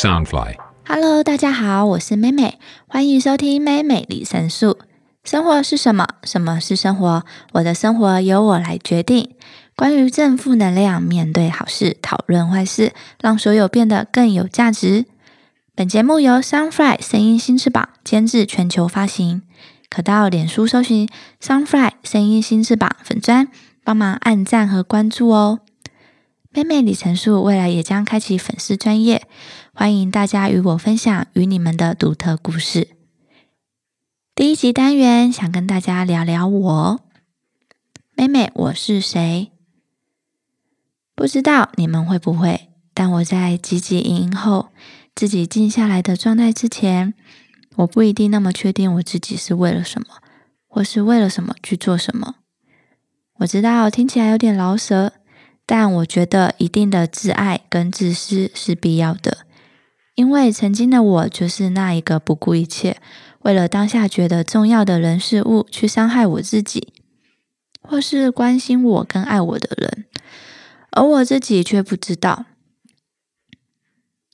Soundfly。Hello，大家好，我是美美，欢迎收听美美李神素。生活是什么？什么是生活？我的生活由我来决定。关于正负能量，面对好事，讨论坏事，让所有变得更有价值。本节目由 Sunfly 声音新翅膀监制，全球发行。可到脸书搜寻 Sunfly 声音新翅膀粉砖，帮忙按赞和关注哦。妹妹李陈述未来也将开启粉丝专业，欢迎大家与我分享与你们的独特故事。第一集单元想跟大家聊聊我，妹妹我是谁？不知道你们会不会？但我在汲汲营营后，自己静下来的状态之前，我不一定那么确定我自己是为了什么，或是为了什么去做什么。我知道听起来有点老舍。但我觉得一定的自爱跟自私是必要的，因为曾经的我就是那一个不顾一切，为了当下觉得重要的人事物去伤害我自己，或是关心我跟爱我的人，而我自己却不知道，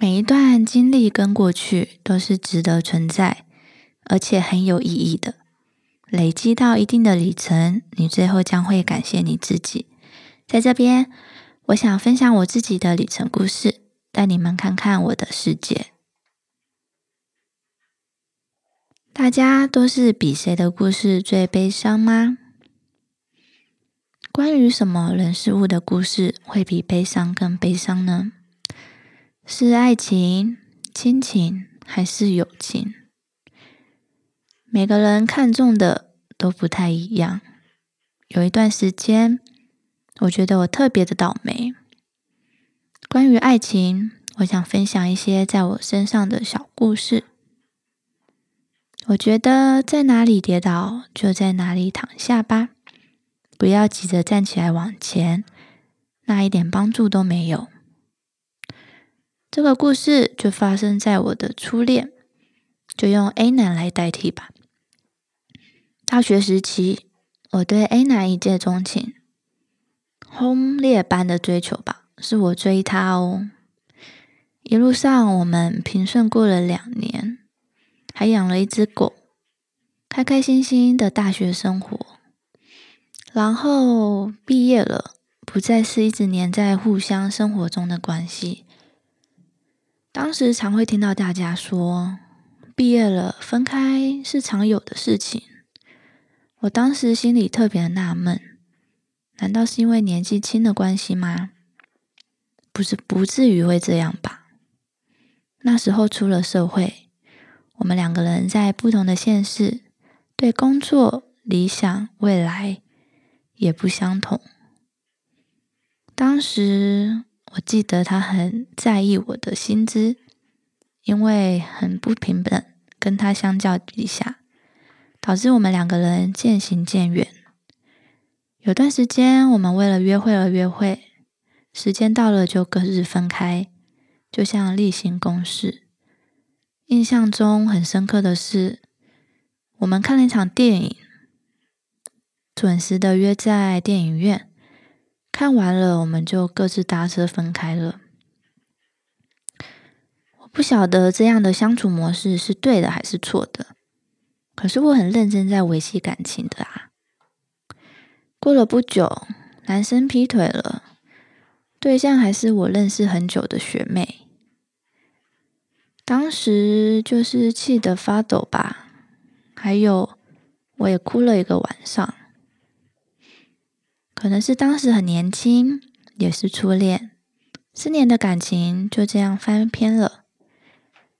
每一段经历跟过去都是值得存在，而且很有意义的。累积到一定的里程，你最后将会感谢你自己。在这边，我想分享我自己的里程故事，带你们看看我的世界。大家都是比谁的故事最悲伤吗？关于什么人事物的故事会比悲伤更悲伤呢？是爱情、亲情还是友情？每个人看重的都不太一样。有一段时间。我觉得我特别的倒霉。关于爱情，我想分享一些在我身上的小故事。我觉得在哪里跌倒，就在哪里躺下吧，不要急着站起来往前，那一点帮助都没有。这个故事就发生在我的初恋，就用 A 男来代替吧。大学时期，我对 A 男一见钟情。轰烈般的追求吧，是我追他哦。一路上我们平顺过了两年，还养了一只狗，开开心心的大学生活。然后毕业了，不再是一直黏在互相生活中的关系。当时常会听到大家说，毕业了分开是常有的事情。我当时心里特别纳闷。难道是因为年纪轻的关系吗？不是，不至于会这样吧？那时候出了社会，我们两个人在不同的县市，对工作、理想、未来也不相同。当时我记得他很在意我的薪资，因为很不平等，跟他相较底下，导致我们两个人渐行渐远。有段时间，我们为了约会而约会，时间到了就各自分开，就像例行公事。印象中很深刻的是，我们看了一场电影，准时的约在电影院，看完了我们就各自搭车分开了。我不晓得这样的相处模式是对的还是错的，可是我很认真在维系感情的啊。过了不久，男生劈腿了，对象还是我认识很久的学妹。当时就是气得发抖吧，还有我也哭了一个晚上。可能是当时很年轻，也是初恋，四年的感情就这样翻篇了。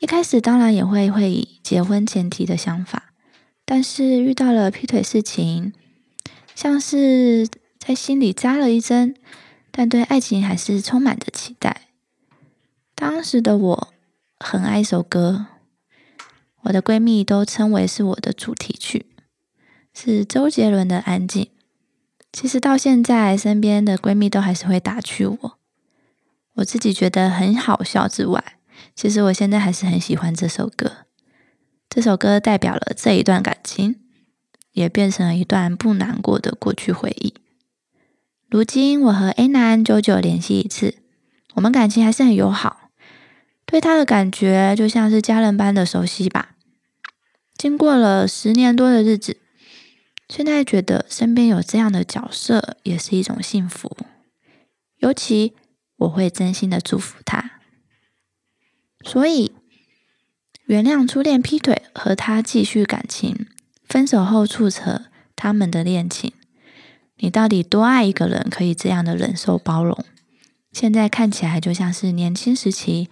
一开始当然也会会以结婚前提的想法，但是遇到了劈腿事情。像是在心里扎了一针，但对爱情还是充满着期待。当时的我很爱一首歌，我的闺蜜都称为是我的主题曲，是周杰伦的《安静》。其实到现在，身边的闺蜜都还是会打趣我，我自己觉得很好笑之外，其实我现在还是很喜欢这首歌。这首歌代表了这一段感情。也变成了一段不难过的过去回忆。如今我和 A 男久久联系一次，我们感情还是很友好。对他的感觉就像是家人般的熟悉吧。经过了十年多的日子，现在觉得身边有这样的角色也是一种幸福。尤其我会真心的祝福他。所以，原谅初恋劈腿和他继续感情，分手后促成他们的恋情。你到底多爱一个人，可以这样的忍受包容？现在看起来就像是年轻时期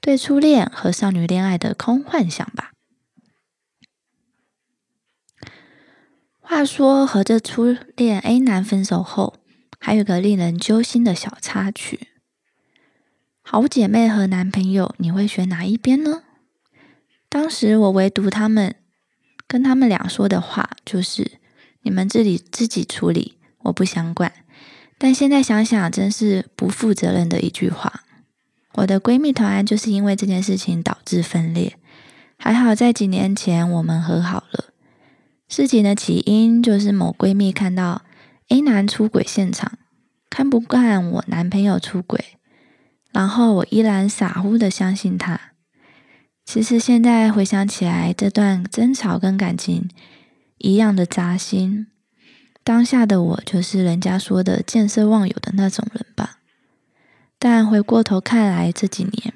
对初恋和少女恋爱的空幻想吧。话说，和这初恋 A 男分手后，还有个令人揪心的小插曲。好姐妹和男朋友，你会选哪一边呢？当时我唯独他们跟他们俩说的话就是：你们自己自己处理，我不想管。但现在想想，真是不负责任的一句话。我的闺蜜团就是因为这件事情导致分裂，还好在几年前我们和好了。事情的起因就是某闺蜜看到 A 男出轨现场，看不惯我男朋友出轨。然后我依然傻乎的相信他。其实现在回想起来，这段争吵跟感情一样的扎心。当下的我就是人家说的见色忘友的那种人吧。但回过头看来，这几年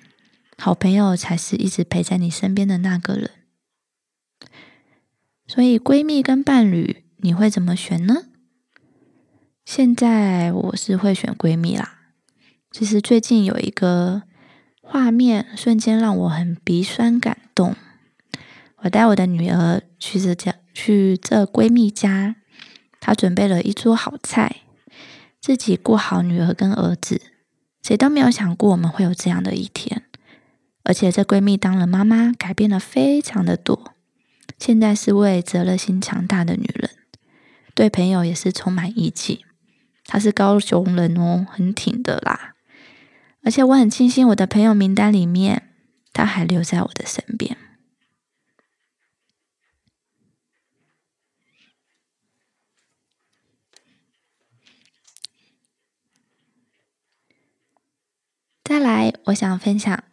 好朋友才是一直陪在你身边的那个人。所以闺蜜跟伴侣，你会怎么选呢？现在我是会选闺蜜啦。其实最近有一个画面，瞬间让我很鼻酸感动。我带我的女儿去这家，去这闺蜜家，她准备了一桌好菜，自己顾好女儿跟儿子，谁都没有想过我们会有这样的一天。而且这闺蜜当了妈妈，改变了非常的多，现在是位责任心强大的女人，对朋友也是充满义气。她是高雄人哦，很挺的啦。而且我很庆幸，我的朋友名单里面，她还留在我的身边。再来，我想分享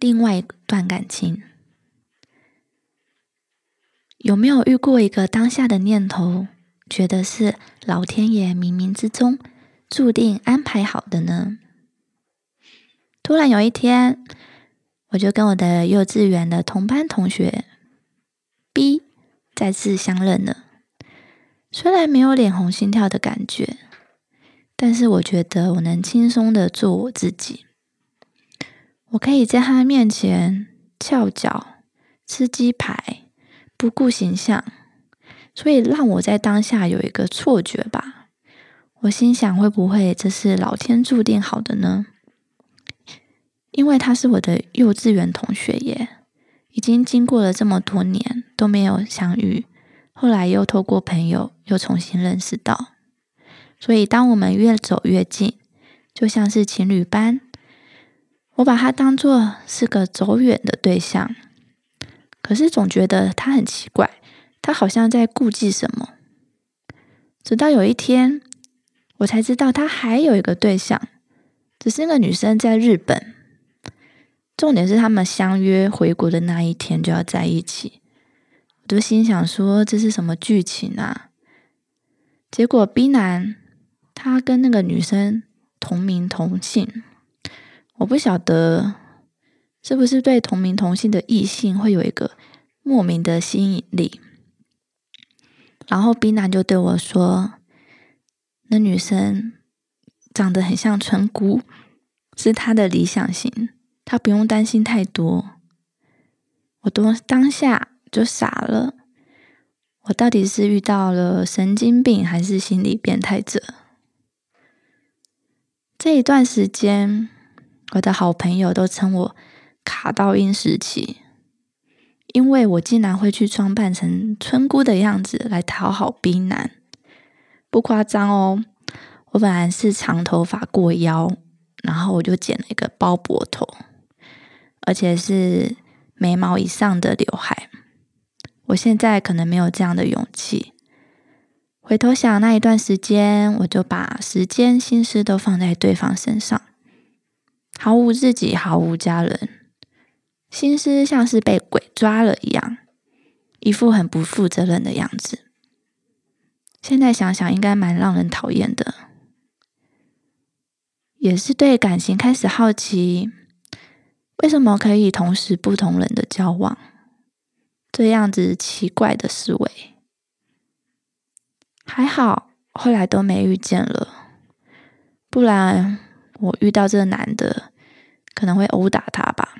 另外一段感情。有没有遇过一个当下的念头，觉得是老天爷冥冥之中注定安排好的呢？突然有一天，我就跟我的幼稚园的同班同学 B 再次相认了。虽然没有脸红心跳的感觉，但是我觉得我能轻松的做我自己。我可以在他面前翘脚吃鸡排，不顾形象，所以让我在当下有一个错觉吧。我心想，会不会这是老天注定好的呢？因为他是我的幼稚园同学耶，已经经过了这么多年都没有相遇，后来又透过朋友又重新认识到，所以当我们越走越近，就像是情侣般，我把他当做是个走远的对象，可是总觉得他很奇怪，他好像在顾忌什么，直到有一天，我才知道他还有一个对象，只是那个女生在日本。重点是他们相约回国的那一天就要在一起，我就心想说这是什么剧情啊？结果 B 男他跟那个女生同名同姓，我不晓得是不是对同名同姓的异性会有一个莫名的吸引力。然后 B 男就对我说，那女生长得很像村姑，是他的理想型。他不用担心太多，我当当下就傻了。我到底是遇到了神经病，还是心理变态者？这一段时间，我的好朋友都称我卡到音时期，因为我竟然会去装扮成村姑的样子来讨好冰男，不夸张哦。我本来是长头发过腰，然后我就剪了一个包脖头。而且是眉毛以上的刘海，我现在可能没有这样的勇气。回头想那一段时间，我就把时间、心思都放在对方身上，毫无自己，毫无家人，心思像是被鬼抓了一样，一副很不负责任的样子。现在想想，应该蛮让人讨厌的。也是对感情开始好奇，为什么可以同时不同人的交往？这样子奇怪的思维，还好后来都没遇见了，不然我遇到这男的，可能会殴打他吧。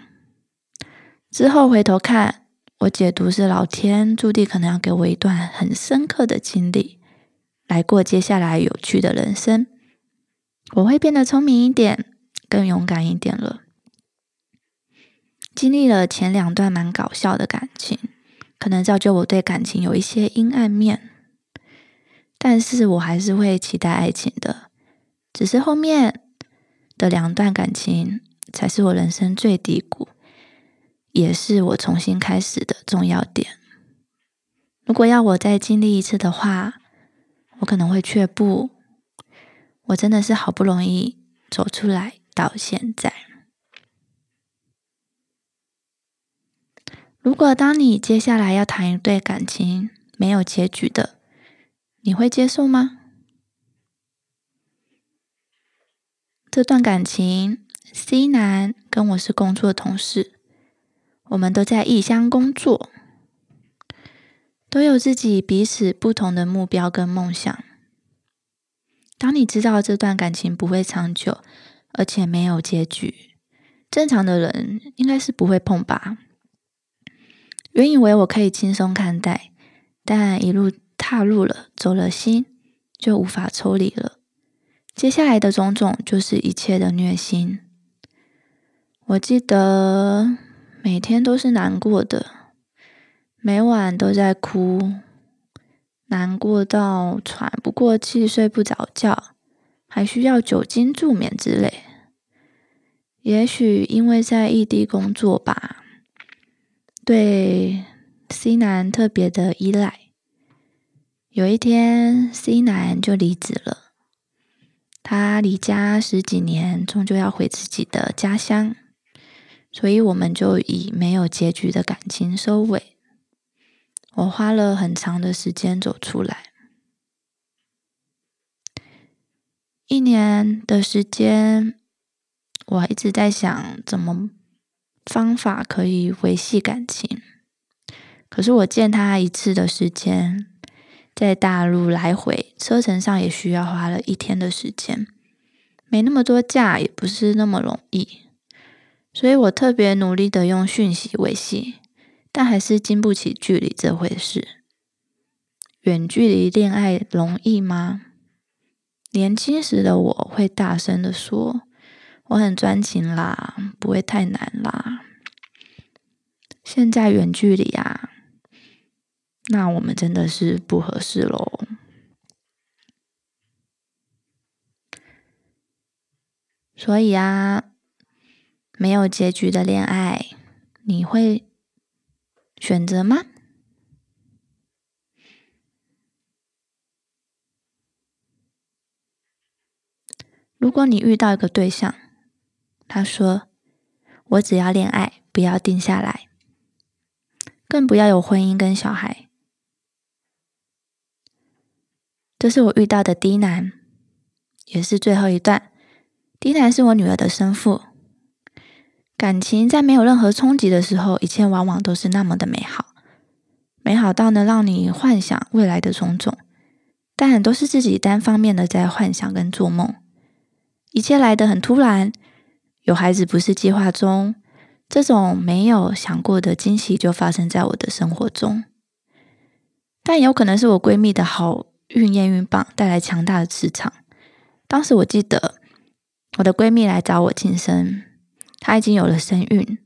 之后回头看，我解读是老天注定可能要给我一段很深刻的经历，来过接下来有趣的人生。我会变得聪明一点，更勇敢一点了。经历了前两段蛮搞笑的感情，可能造就我对感情有一些阴暗面，但是我还是会期待爱情的。只是后面的两段感情，才是我人生最低谷。也是我重新开始的重要点。如果要我再经历一次的话，我可能会却步。我真的是好不容易走出来到现在。如果当你接下来要谈一对感情没有结局的，你会接受吗？这段感情，C 男跟我是工作的同事。我们都在异乡工作，都有自己彼此不同的目标跟梦想。当你知道这段感情不会长久，而且没有结局，正常的人应该是不会碰吧。原以为我可以轻松看待，但一路踏入了，走了心，就无法抽离了。接下来的种种，就是一切的虐心。我记得。每天都是难过的，每晚都在哭，难过到喘不过气、睡不着觉，还需要酒精助眠之类。也许因为在异地工作吧，对 C 男特别的依赖。有一天，C 男就离职了，他离家十几年，终究要回自己的家乡。所以我们就以没有结局的感情收尾。我花了很长的时间走出来，一年的时间，我一直在想怎么方法可以维系感情。可是我见他一次的时间，在大陆来回车程上也需要花了一天的时间，没那么多假，也不是那么容易。所以我特别努力的用讯息维系，但还是经不起距离这回事。远距离恋爱容易吗？年轻时的我会大声的说：“我很专情啦，不会太难啦。”现在远距离啊，那我们真的是不合适喽。所以啊。没有结局的恋爱，你会选择吗？如果你遇到一个对象，他说：“我只要恋爱，不要定下来，更不要有婚姻跟小孩。”这是我遇到的第一男，也是最后一段。第一男是我女儿的生父。感情在没有任何冲击的时候，一切往往都是那么的美好，美好到能让你幻想未来的种种，但都是自己单方面的在幻想跟做梦。一切来得很突然，有孩子不是计划中，这种没有想过的惊喜就发生在我的生活中。但有可能是我闺蜜的好运验孕棒带来强大的磁场。当时我记得我的闺蜜来找我庆生。她已经有了身孕，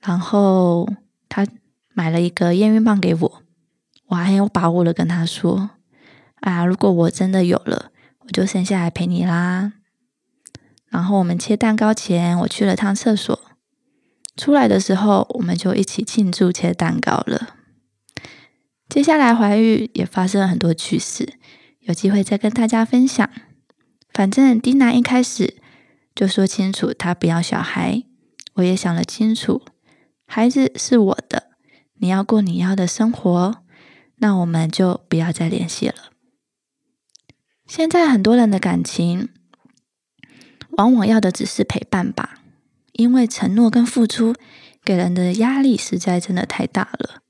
然后她买了一个验孕棒给我，我还很有把握的跟她说：“啊，如果我真的有了，我就生下来陪你啦。”然后我们切蛋糕前，我去了趟厕所，出来的时候，我们就一起庆祝切蛋糕了。接下来怀孕也发生了很多趣事，有机会再跟大家分享。反正丁娜一开始。就说清楚，他不要小孩。我也想了清楚，孩子是我的，你要过你要的生活，那我们就不要再联系了。现在很多人的感情，往往要的只是陪伴吧，因为承诺跟付出给人的压力实在真的太大了。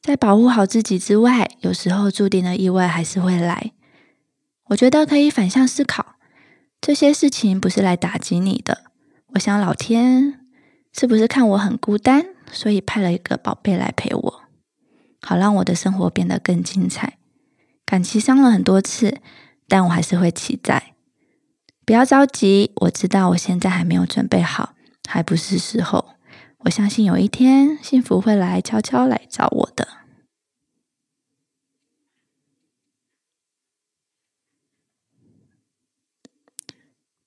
在保护好自己之外，有时候注定的意外还是会来。我觉得可以反向思考，这些事情不是来打击你的。我想老天是不是看我很孤单，所以派了一个宝贝来陪我，好让我的生活变得更精彩。感情伤了很多次，但我还是会期待。不要着急，我知道我现在还没有准备好，还不是时候。我相信有一天，幸福会来悄悄来找我的。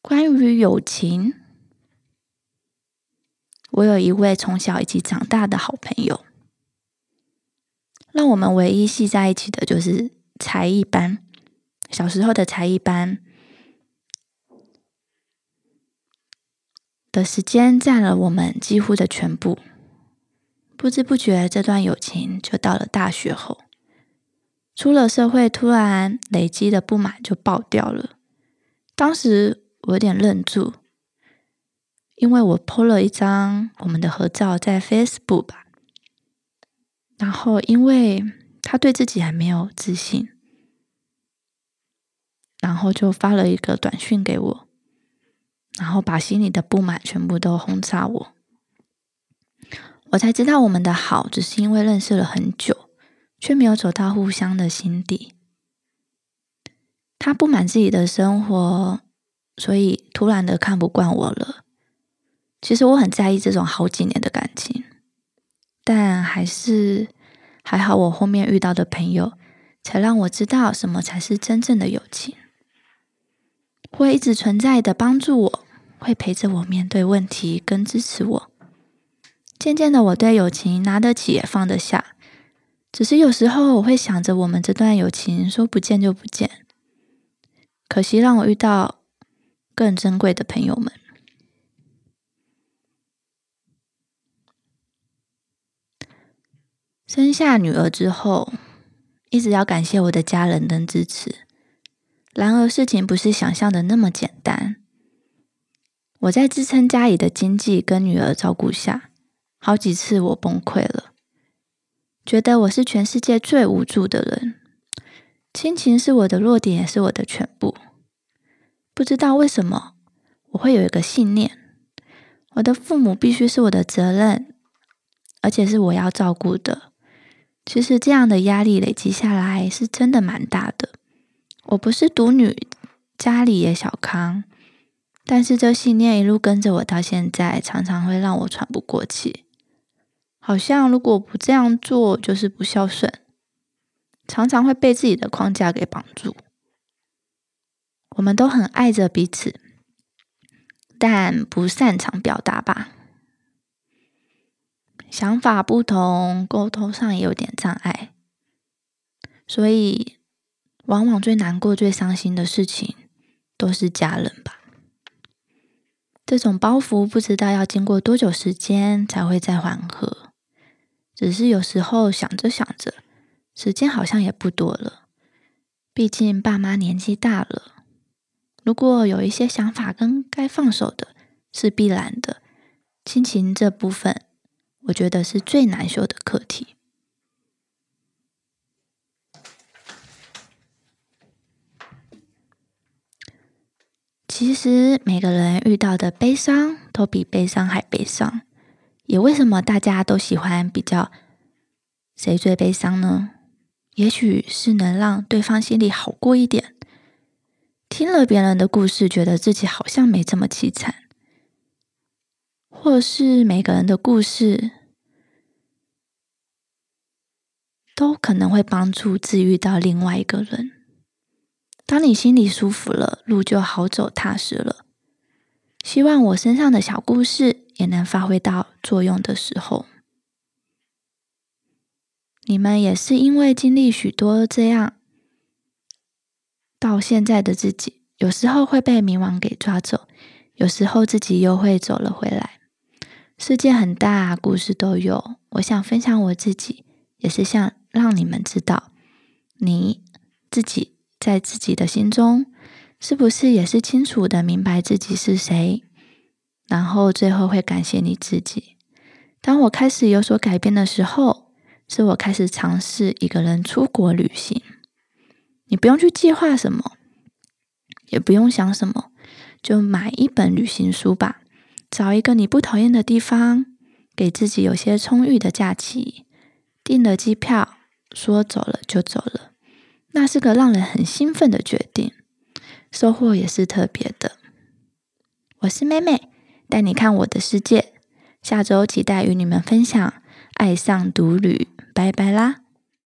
关于友情，我有一位从小一起长大的好朋友，让我们唯一系在一起的就是才艺班。小时候的才艺班。的时间占了我们几乎的全部，不知不觉这段友情就到了大学后，出了社会，突然累积的不满就爆掉了。当时我有点愣住，因为我 po 了一张我们的合照在 Facebook 吧，然后因为他对自己还没有自信，然后就发了一个短讯给我。然后把心里的不满全部都轰炸我，我才知道我们的好只是因为认识了很久，却没有走到互相的心底。他不满自己的生活，所以突然的看不惯我了。其实我很在意这种好几年的感情，但还是还好，我后面遇到的朋友才让我知道什么才是真正的友情，会一直存在的帮助我。会陪着我面对问题，跟支持我。渐渐的，我对友情拿得起也放得下。只是有时候我会想着，我们这段友情说不见就不见，可惜让我遇到更珍贵的朋友们。生下女儿之后，一直要感谢我的家人的支持。然而，事情不是想象的那么简单。我在支撑家里的经济跟女儿照顾下，好几次我崩溃了，觉得我是全世界最无助的人。亲情是我的弱点，也是我的全部。不知道为什么，我会有一个信念：我的父母必须是我的责任，而且是我要照顾的。其实这样的压力累积下来，是真的蛮大的。我不是独女，家里也小康。但是这信念一路跟着我到现在，常常会让我喘不过气。好像如果不这样做，就是不孝顺。常常会被自己的框架给绑住。我们都很爱着彼此，但不擅长表达吧？想法不同，沟通上也有点障碍。所以，往往最难过、最伤心的事情，都是家人吧。这种包袱不知道要经过多久时间才会再缓和，只是有时候想着想着，时间好像也不多了。毕竟爸妈年纪大了，如果有一些想法跟该放手的，是必然的。亲情这部分，我觉得是最难修的课题。其实每个人遇到的悲伤都比悲伤还悲伤，也为什么大家都喜欢比较谁最悲伤呢？也许是能让对方心里好过一点，听了别人的故事，觉得自己好像没这么凄惨，或是每个人的故事都可能会帮助治愈到另外一个人。当你心里舒服了，路就好走踏实了。希望我身上的小故事也能发挥到作用的时候，你们也是因为经历许多这样，到现在的自己，有时候会被冥王给抓走，有时候自己又会走了回来。世界很大，故事都有。我想分享我自己，也是想让你们知道，你自己在自己的心中，是不是也是清楚的明白自己是谁？然后最后会感谢你自己。当我开始有所改变的时候，是我开始尝试一个人出国旅行。你不用去计划什么，也不用想什么，就买一本旅行书吧。找一个你不讨厌的地方，给自己有些充裕的假期，订了机票，说走了就走了。那是个让人很兴奋的决定，收获也是特别的。我是妹妹。带你看我的世界，下周期待与你们分享《爱上独旅》，拜拜啦！